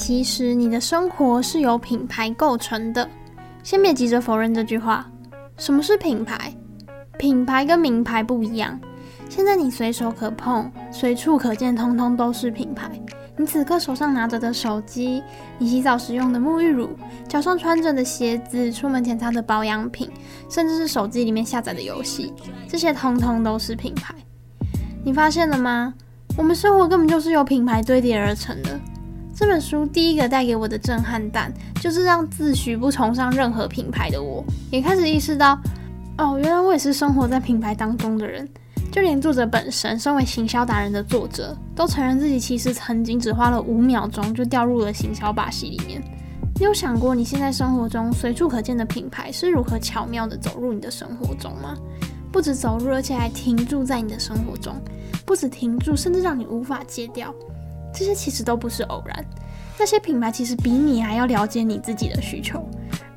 其实你的生活是由品牌构成的。先别急着否认这句话。什么是品牌？品牌跟名牌不一样。现在你随手可碰、随处可见，通通都是品牌。你此刻手上拿着的手机，你洗澡时用的沐浴乳，脚上穿着的鞋子，出门前擦的保养品，甚至是手机里面下载的游戏，这些通通都是品牌。你发现了吗？我们生活根本就是由品牌堆叠而成的。这本书第一个带给我的震撼弹，就是让自诩不崇尚任何品牌的我，也开始意识到，哦，原来我也是生活在品牌当中的人。就连作者本身，身为行销达人的作者，都承认自己其实曾经只花了五秒钟就掉入了行销把戏里面。你有想过，你现在生活中随处可见的品牌是如何巧妙地走入你的生活中吗？不止走入，而且还停驻在你的生活中。不止停驻，甚至让你无法戒掉。这些其实都不是偶然。那些品牌其实比你还要了解你自己的需求，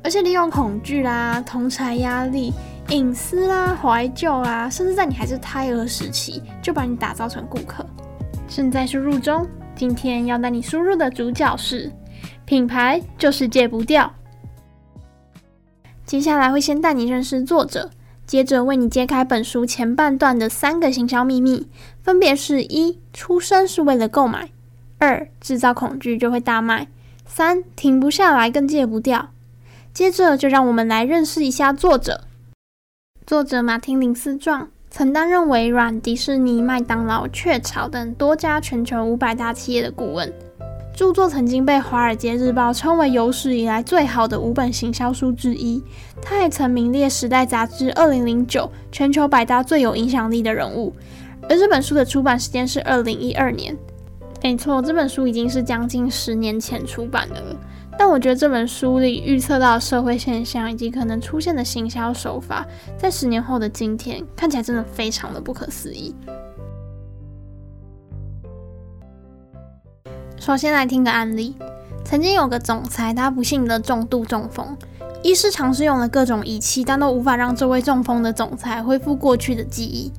而且利用恐惧啦、同侪压力。隐私啦，怀旧啦，甚至在你还是胎儿时期就把你打造成顾客。正在输入中，今天要带你输入的主角是品牌，就是戒不掉。接下来会先带你认识作者，接着为你揭开本书前半段的三个行销秘密，分别是：一、出生是为了购买；二、制造恐惧就会大卖；三、停不下来更戒不掉。接着就让我们来认识一下作者。作者马丁·林斯壮曾担任微软、迪士尼、麦当劳、雀巢等多家全球五百大企业的顾问，著作曾经被《华尔街日报》称为有史以来最好的五本行销书之一。他还曾名列《时代》杂志二零零九全球百大最有影响力的人物。而这本书的出版时间是二零一二年。没错，这本书已经是将近十年前出版的了。但我觉得这本书里预测到社会现象以及可能出现的行销手法，在十年后的今天看起来真的非常的不可思议。首先来听个案例：曾经有个总裁，他不幸的重度中风，医师尝试用了各种仪器，但都无法让这位中风的总裁恢复过去的记忆。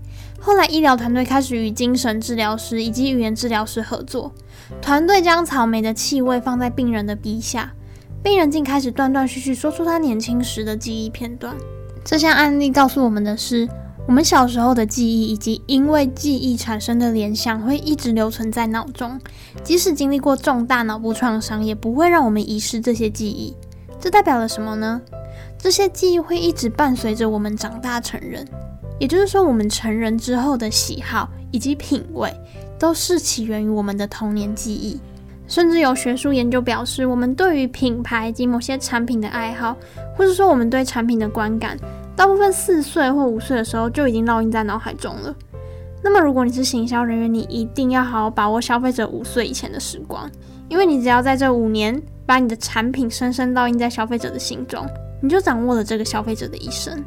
后来，医疗团队开始与精神治疗师以及语言治疗师合作。团队将草莓的气味放在病人的鼻下，病人竟开始断断续续说出他年轻时的记忆片段。这项案例告诉我们的是，我们小时候的记忆以及因为记忆产生的联想会一直留存在脑中，即使经历过重大脑部创伤，也不会让我们遗失这些记忆。这代表了什么呢？这些记忆会一直伴随着我们长大成人。也就是说，我们成人之后的喜好以及品味，都是起源于我们的童年记忆。甚至有学术研究表示，我们对于品牌及某些产品的爱好，或者说我们对产品的观感，大部分四岁或五岁的时候就已经烙印在脑海中了。那么，如果你是行销人员，你一定要好好把握消费者五岁以前的时光，因为你只要在这五年把你的产品深深烙印在消费者的心中，你就掌握了这个消费者的一生。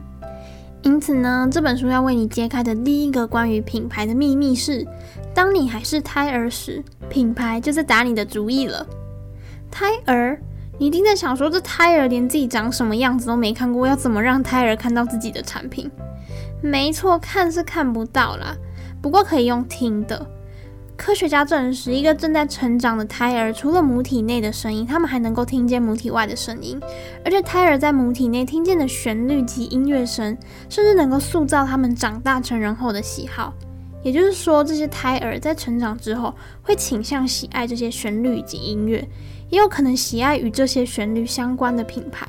因此呢，这本书要为你揭开的第一个关于品牌的秘密是：当你还是胎儿时，品牌就在打你的主意了。胎儿，你一定在想说，这胎儿连自己长什么样子都没看过，要怎么让胎儿看到自己的产品？没错，看是看不到啦，不过可以用听的。科学家证实，一个正在成长的胎儿，除了母体内的声音，他们还能够听见母体外的声音。而且，胎儿在母体内听见的旋律及音乐声，甚至能够塑造他们长大成人后的喜好。也就是说，这些胎儿在成长之后，会倾向喜爱这些旋律及音乐，也有可能喜爱与这些旋律相关的品牌。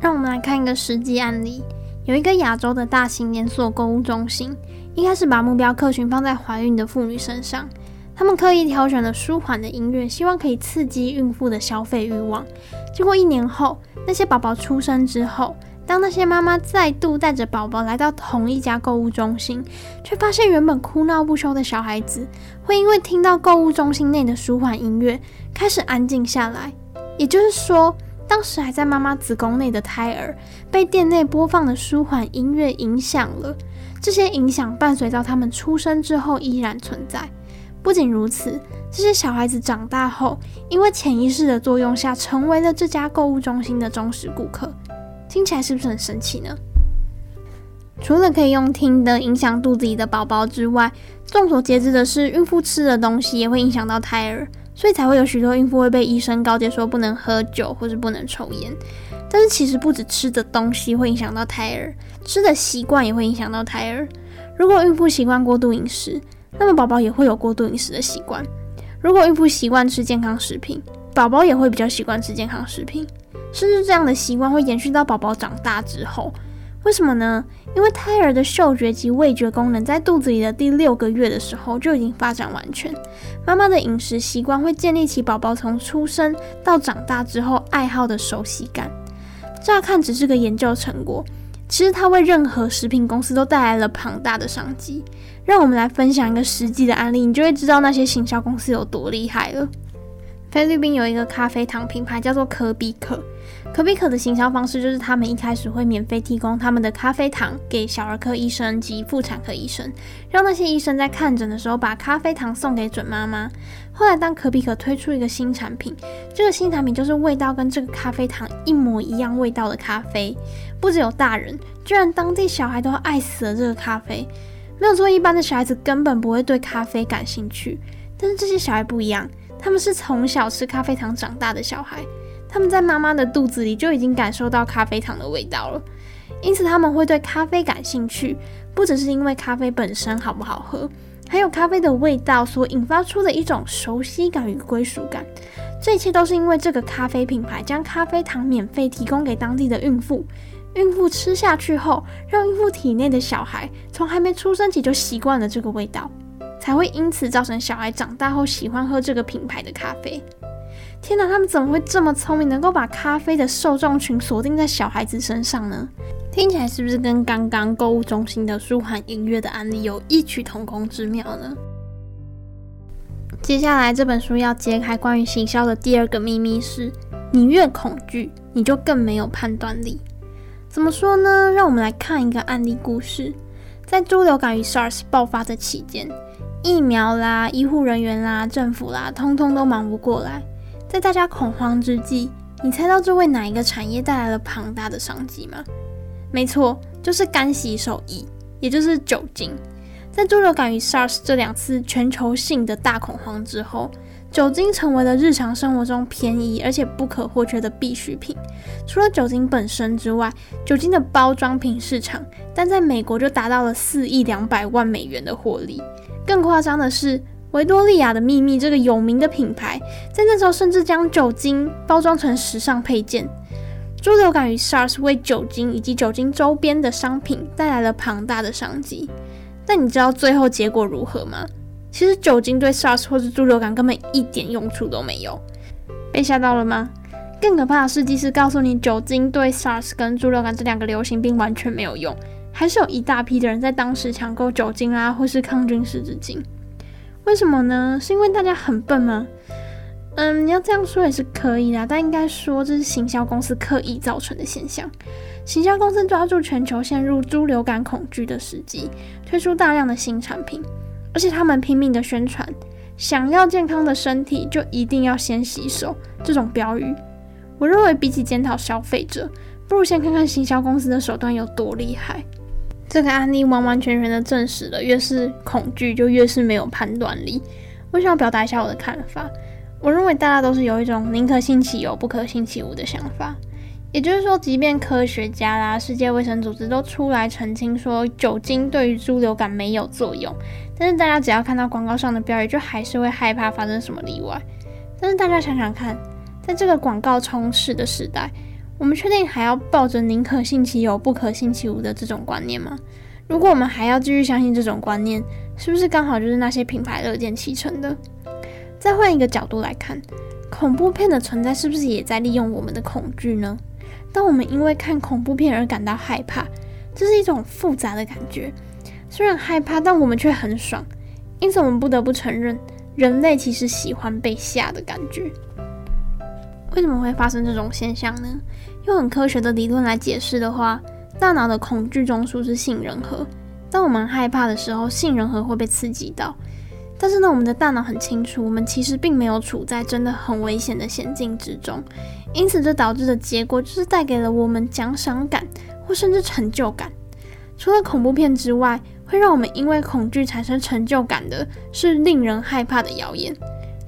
让我们来看一个实际案例：有一个亚洲的大型连锁购物中心。一开始把目标客群放在怀孕的妇女身上，他们刻意挑选了舒缓的音乐，希望可以刺激孕妇的消费欲望。结果一年后，那些宝宝出生之后，当那些妈妈再度带着宝宝来到同一家购物中心，却发现原本哭闹不休的小孩子，会因为听到购物中心内的舒缓音乐，开始安静下来。也就是说，当时还在妈妈子宫内的胎儿，被店内播放的舒缓音乐影响了。这些影响伴随到他们出生之后依然存在。不仅如此，这些小孩子长大后，因为潜意识的作用下，成为了这家购物中心的忠实顾客。听起来是不是很神奇呢？除了可以用听的影响肚子里的宝宝之外，众所皆知的是，孕妇吃的东西也会影响到胎儿。所以才会有许多孕妇会被医生告诫说不能喝酒或是不能抽烟。但是其实不止吃的东西会影响到胎儿，吃的习惯也会影响到胎儿。如果孕妇习惯过度饮食，那么宝宝也会有过度饮食的习惯。如果孕妇习惯吃健康食品，宝宝也会比较习惯吃健康食品，甚至这样的习惯会延续到宝宝长大之后。为什么呢？因为胎儿的嗅觉及味觉功能在肚子里的第六个月的时候就已经发展完全。妈妈的饮食习惯会建立起宝宝从出生到长大之后爱好的熟悉感。乍看只是个研究成果，其实它为任何食品公司都带来了庞大的商机。让我们来分享一个实际的案例，你就会知道那些行销公司有多厉害了。菲律宾有一个咖啡糖品牌叫做可比可。可比可的行销方式就是，他们一开始会免费提供他们的咖啡糖给小儿科医生及妇产科医生，让那些医生在看诊的时候把咖啡糖送给准妈妈。后来，当可比可推出一个新产品，这个新产品就是味道跟这个咖啡糖一模一样味道的咖啡，不只有大人，居然当地小孩都爱死了这个咖啡。没有错，一般的小孩子根本不会对咖啡感兴趣，但是这些小孩不一样，他们是从小吃咖啡糖长大的小孩。他们在妈妈的肚子里就已经感受到咖啡糖的味道了，因此他们会对咖啡感兴趣，不只是因为咖啡本身好不好喝，还有咖啡的味道所引发出的一种熟悉感与归属感。这一切都是因为这个咖啡品牌将咖啡糖免费提供给当地的孕妇，孕妇吃下去后，让孕妇体内的小孩从还没出生起就习惯了这个味道，才会因此造成小孩长大后喜欢喝这个品牌的咖啡。天哪，他们怎么会这么聪明，能够把咖啡的受众群锁定在小孩子身上呢？听起来是不是跟刚刚购物中心的舒缓音乐的案例有异曲同工之妙呢？接下来这本书要揭开关于行销的第二个秘密是：你越恐惧，你就更没有判断力。怎么说呢？让我们来看一个案例故事。在猪流感与 SARS 爆发的期间，疫苗啦、医护人员啦、政府啦，通通都忙不过来。在大家恐慌之际，你猜到这为哪一个产业带来了庞大的商机吗？没错，就是干洗手液，也就是酒精。在猪流感与 SARS 这两次全球性的大恐慌之后，酒精成为了日常生活中便宜而且不可或缺的必需品。除了酒精本身之外，酒精的包装品市场，单在美国就达到了四亿两百万美元的获利。更夸张的是，维多利亚的秘密这个有名的品牌，在那时候甚至将酒精包装成时尚配件。猪流感与 SARS 为酒精以及酒精周边的商品带来了庞大的商机。但你知道最后结果如何吗？其实酒精对 SARS 或是猪流感根本一点用处都没有。被吓到了吗？更可怕的事迹是告诉你，酒精对 SARS 跟猪流感这两个流行病完全没有用，还是有一大批的人在当时抢购酒精啊，或是抗菌湿纸巾。为什么呢？是因为大家很笨吗？嗯，你要这样说也是可以的，但应该说这是行销公司刻意造成的现象。行销公司抓住全球陷入猪流感恐惧的时机，推出大量的新产品，而且他们拼命的宣传，想要健康的身体就一定要先洗手这种标语。我认为比起检讨消费者，不如先看看行销公司的手段有多厉害。这个案例完完全全的证实了，越是恐惧就越是没有判断力。我想要表达一下我的看法。我认为大家都是有一种宁可信其有，不可信其无的想法。也就是说，即便科学家啦、世界卫生组织都出来澄清说酒精对于猪流感没有作用，但是大家只要看到广告上的标语，就还是会害怕发生什么例外。但是大家想想看，在这个广告充斥的时代，我们确定还要抱着宁可信其有，不可信其无的这种观念吗？如果我们还要继续相信这种观念，是不是刚好就是那些品牌乐见其成的？再换一个角度来看，恐怖片的存在是不是也在利用我们的恐惧呢？当我们因为看恐怖片而感到害怕，这是一种复杂的感觉。虽然害怕，但我们却很爽。因此，我们不得不承认，人类其实喜欢被吓的感觉。为什么会发生这种现象呢？用很科学的理论来解释的话，大脑的恐惧中枢是杏仁核。当我们害怕的时候，杏仁核会被刺激到。但是呢，我们的大脑很清楚，我们其实并没有处在真的很危险的险境之中。因此，这导致的结果就是带给了我们奖赏感或甚至成就感。除了恐怖片之外，会让我们因为恐惧产生成就感的是令人害怕的谣言。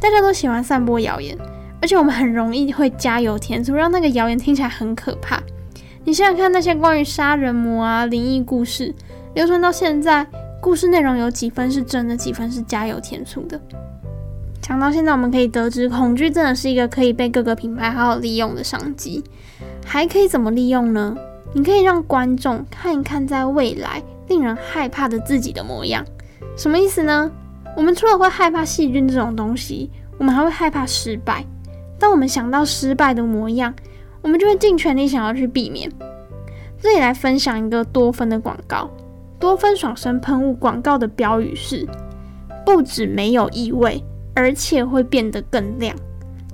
大家都喜欢散播谣言，而且我们很容易会加油添醋，让那个谣言听起来很可怕。你想想看，那些关于杀人魔啊、灵异故事流传到现在，故事内容有几分是真的，几分是加油添醋的？讲到现在，我们可以得知，恐惧真的是一个可以被各个品牌好好利用的商机。还可以怎么利用呢？你可以让观众看一看在未来令人害怕的自己的模样。什么意思呢？我们除了会害怕细菌这种东西，我们还会害怕失败。当我们想到失败的模样，我们就会尽全力想要去避免。这里来分享一个多芬的广告，多芬爽身喷雾广告的标语是：不止没有异味，而且会变得更亮。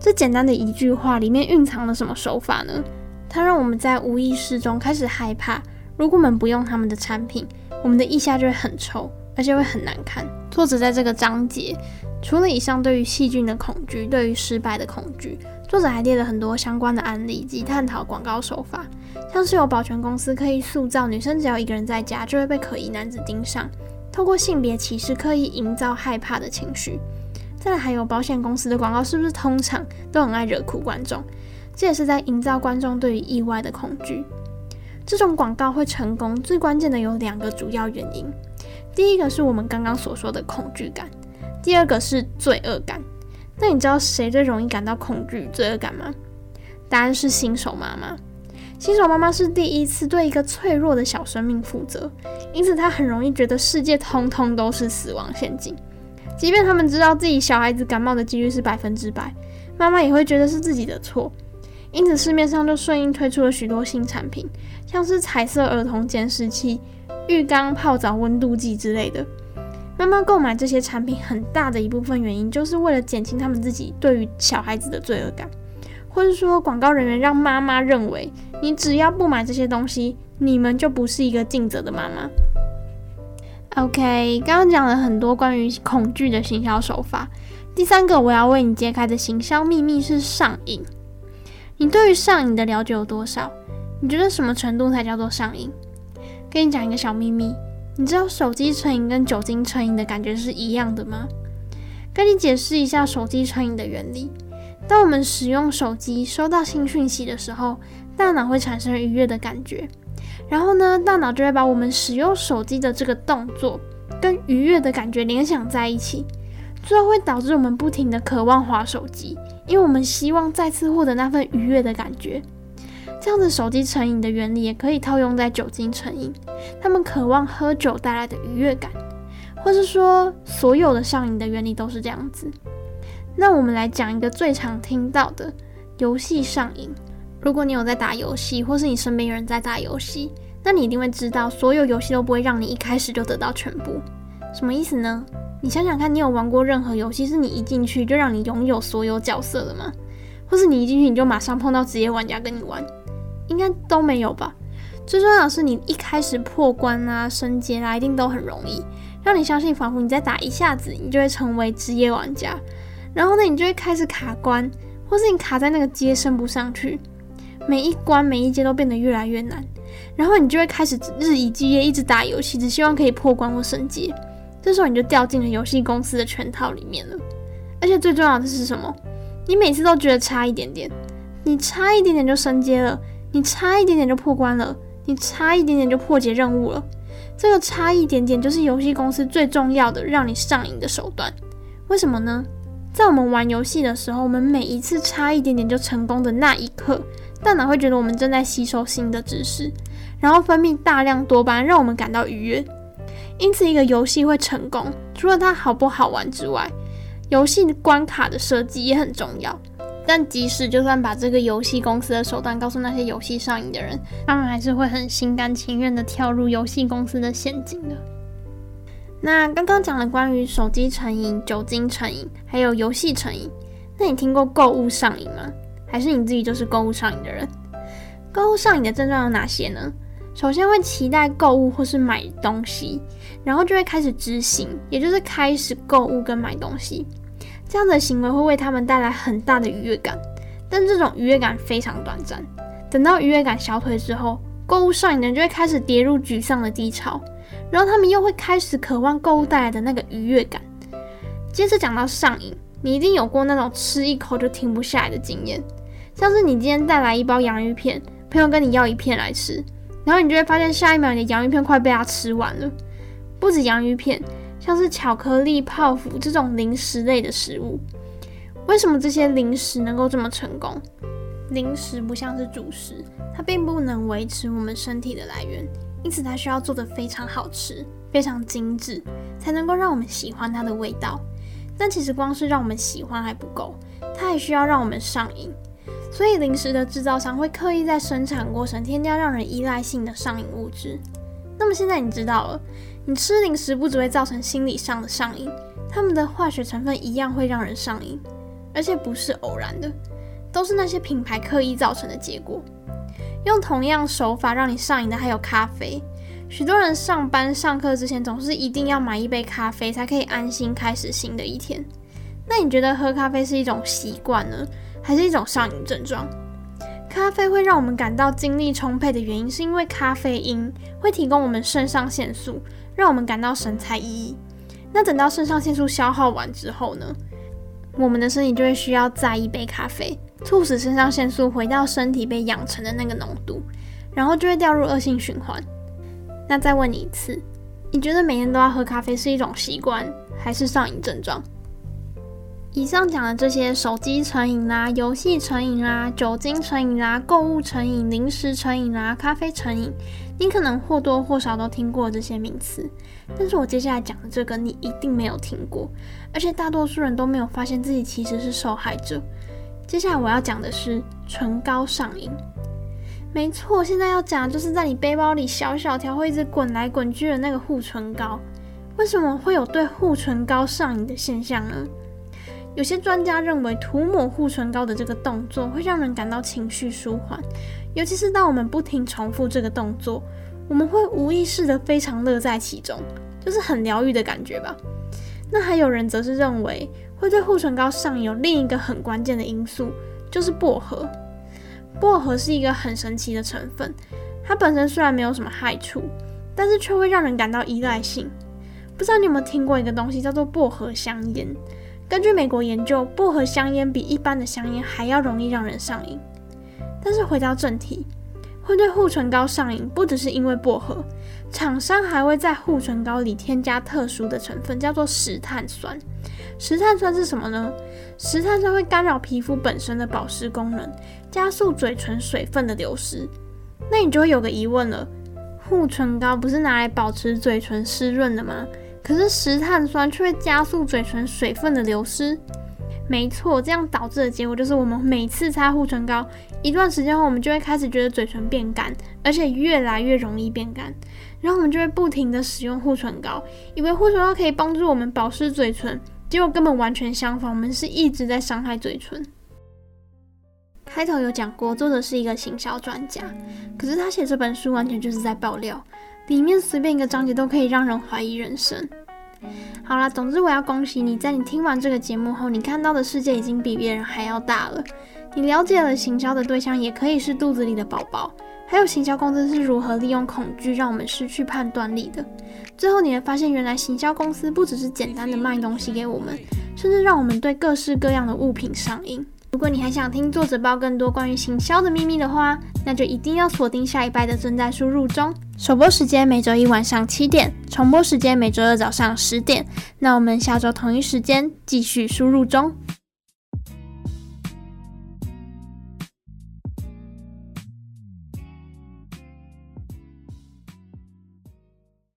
这简单的一句话里面蕴藏了什么手法呢？它让我们在无意识中开始害怕，如果我们不用他们的产品，我们的腋下就会很臭，而且会很难看。作者在这个章节，除了以上对于细菌的恐惧、对于失败的恐惧，作者还列了很多相关的案例及探讨广告手法，像是有保全公司刻意塑造女生只要一个人在家就会被可疑男子盯上，透过性别歧视刻意营造害怕的情绪。再来还有保险公司的广告，是不是通常都很爱惹哭观众？这也是在营造观众对于意外的恐惧。这种广告会成功，最关键的有两个主要原因。第一个是我们刚刚所说的恐惧感，第二个是罪恶感。那你知道谁最容易感到恐惧、罪恶感吗？答案是新手妈妈。新手妈妈是第一次对一个脆弱的小生命负责，因此她很容易觉得世界通通都是死亡陷阱。即便他们知道自己小孩子感冒的几率是百分之百，妈妈也会觉得是自己的错。因此，市面上就顺应推出了许多新产品，像是彩色儿童监视器、浴缸、泡澡温度计之类的。妈妈购买这些产品很大的一部分原因，就是为了减轻他们自己对于小孩子的罪恶感，或是说广告人员让妈妈认为，你只要不买这些东西，你们就不是一个尽责的妈妈。OK，刚刚讲了很多关于恐惧的行销手法，第三个我要为你揭开的行销秘密是上瘾。你对于上瘾的了解有多少？你觉得什么程度才叫做上瘾？跟你讲一个小秘密，你知道手机成瘾跟酒精成瘾的感觉是一样的吗？跟你解释一下手机成瘾的原理。当我们使用手机收到新讯息的时候，大脑会产生愉悦的感觉，然后呢，大脑就会把我们使用手机的这个动作跟愉悦的感觉联想在一起。最后会导致我们不停地渴望滑手机，因为我们希望再次获得那份愉悦的感觉。这样子手机成瘾的原理也可以套用在酒精成瘾，他们渴望喝酒带来的愉悦感，或是说所有的上瘾的原理都是这样子。那我们来讲一个最常听到的游戏上瘾。如果你有在打游戏，或是你身边有人在打游戏，那你一定会知道，所有游戏都不会让你一开始就得到全部。什么意思呢？你想想看，你有玩过任何游戏是你一进去就让你拥有所有角色的吗？或是你一进去你就马上碰到职业玩家跟你玩？应该都没有吧。最重要的是，你一开始破关啊、升阶啊，一定都很容易，让你相信仿佛你再打一下子，你就会成为职业玩家。然后呢，你就会开始卡关，或是你卡在那个阶升不上去，每一关每一阶都变得越来越难。然后你就会开始日以继夜一直打游戏，只希望可以破关或升阶。这时候你就掉进了游戏公司的圈套里面了，而且最重要的是什么？你每次都觉得差一点点，你差一点点就升阶了，你差一点点就破关了，你差一点点就破解任务了。这个差一点点就是游戏公司最重要的让你上瘾的手段。为什么呢？在我们玩游戏的时候，我们每一次差一点点就成功的那一刻，大脑会觉得我们正在吸收新的知识，然后分泌大量多巴胺，让我们感到愉悦。因此，一个游戏会成功，除了它好不好玩之外，游戏关卡的设计也很重要。但即使就算把这个游戏公司的手段告诉那些游戏上瘾的人，他们还是会很心甘情愿地跳入游戏公司的陷阱的。那刚刚讲了关于手机成瘾、酒精成瘾，还有游戏成瘾，那你听过购物上瘾吗？还是你自己就是购物上瘾的人？购物上瘾的症状有哪些呢？首先会期待购物或是买东西，然后就会开始执行，也就是开始购物跟买东西。这样的行为会为他们带来很大的愉悦感，但这种愉悦感非常短暂。等到愉悦感消退之后，购物上瘾的人就会开始跌入沮丧的低潮，然后他们又会开始渴望购物带来的那个愉悦感。接着讲到上瘾，你一定有过那种吃一口就停不下来的经验，像是你今天带来一包洋芋片，朋友跟你要一片来吃，然后你就会发现下一秒你的洋芋片快被他吃完了。不止洋芋片，像是巧克力、泡芙这种零食类的食物，为什么这些零食能够这么成功？零食不像是主食，它并不能维持我们身体的来源，因此它需要做得非常好吃、非常精致，才能够让我们喜欢它的味道。但其实光是让我们喜欢还不够，它还需要让我们上瘾。所以零食的制造商会刻意在生产过程添加让人依赖性的上瘾物质。那么现在你知道了，你吃零食不只会造成心理上的上瘾，它们的化学成分一样会让人上瘾，而且不是偶然的。都是那些品牌刻意造成的结果。用同样手法让你上瘾的还有咖啡。许多人上班上课之前总是一定要买一杯咖啡，才可以安心开始新的一天。那你觉得喝咖啡是一种习惯呢，还是一种上瘾症状？咖啡会让我们感到精力充沛的原因，是因为咖啡因会提供我们肾上腺素，让我们感到神采奕奕。那等到肾上腺素消耗完之后呢，我们的身体就会需要再一杯咖啡。促使肾上腺素回到身体被养成的那个浓度，然后就会掉入恶性循环。那再问你一次，你觉得每天都要喝咖啡是一种习惯，还是上瘾症状？以上讲的这些手机成瘾啦、游戏成瘾啦、酒精成瘾啦、购物成瘾、零食成瘾啦、咖啡成瘾，你可能或多或少都听过这些名词。但是我接下来讲的这个，你一定没有听过，而且大多数人都没有发现自己其实是受害者。接下来我要讲的是唇膏上瘾。没错，现在要讲的就是在你背包里小小条会一直滚来滚去的那个护唇膏。为什么会有对护唇膏上瘾的现象呢？有些专家认为，涂抹护唇膏的这个动作会让人感到情绪舒缓，尤其是当我们不停重复这个动作，我们会无意识的非常乐在其中，就是很疗愈的感觉吧。那还有人则是认为，会对护唇膏上有另一个很关键的因素，就是薄荷。薄荷是一个很神奇的成分，它本身虽然没有什么害处，但是却会让人感到依赖性。不知道你有没有听过一个东西叫做薄荷香烟？根据美国研究，薄荷香烟比一般的香烟还要容易让人上瘾。但是回到正题。会对护唇膏上瘾，不只是因为薄荷，厂商还会在护唇膏里添加特殊的成分，叫做石碳酸。石碳酸是什么呢？石碳酸会干扰皮肤本身的保湿功能，加速嘴唇水分的流失。那你就会有个疑问了：护唇膏不是拿来保持嘴唇湿润的吗？可是石碳酸却会加速嘴唇水分的流失。没错，这样导致的结果就是，我们每次擦护唇膏一段时间后，我们就会开始觉得嘴唇变干，而且越来越容易变干。然后我们就会不停地使用护唇膏，以为护唇膏可以帮助我们保湿嘴唇，结果根本完全相反，我们是一直在伤害嘴唇。开头有讲过，作者是一个行销专家，可是他写这本书完全就是在爆料，里面随便一个章节都可以让人怀疑人生。好啦，总之我要恭喜你，在你听完这个节目后，你看到的世界已经比别人还要大了。你了解了行销的对象也可以是肚子里的宝宝，还有行销公司是如何利用恐惧让我们失去判断力的。最后你会发现，原来行销公司不只是简单的卖东西给我们，甚至让我们对各式各样的物品上瘾。如果你还想听作者爆更多关于行销的秘密的话，那就一定要锁定下一拜的正在输入中。首播时间每周一晚上七点，重播时间每周二早上十点。那我们下周同一时间继续输入中。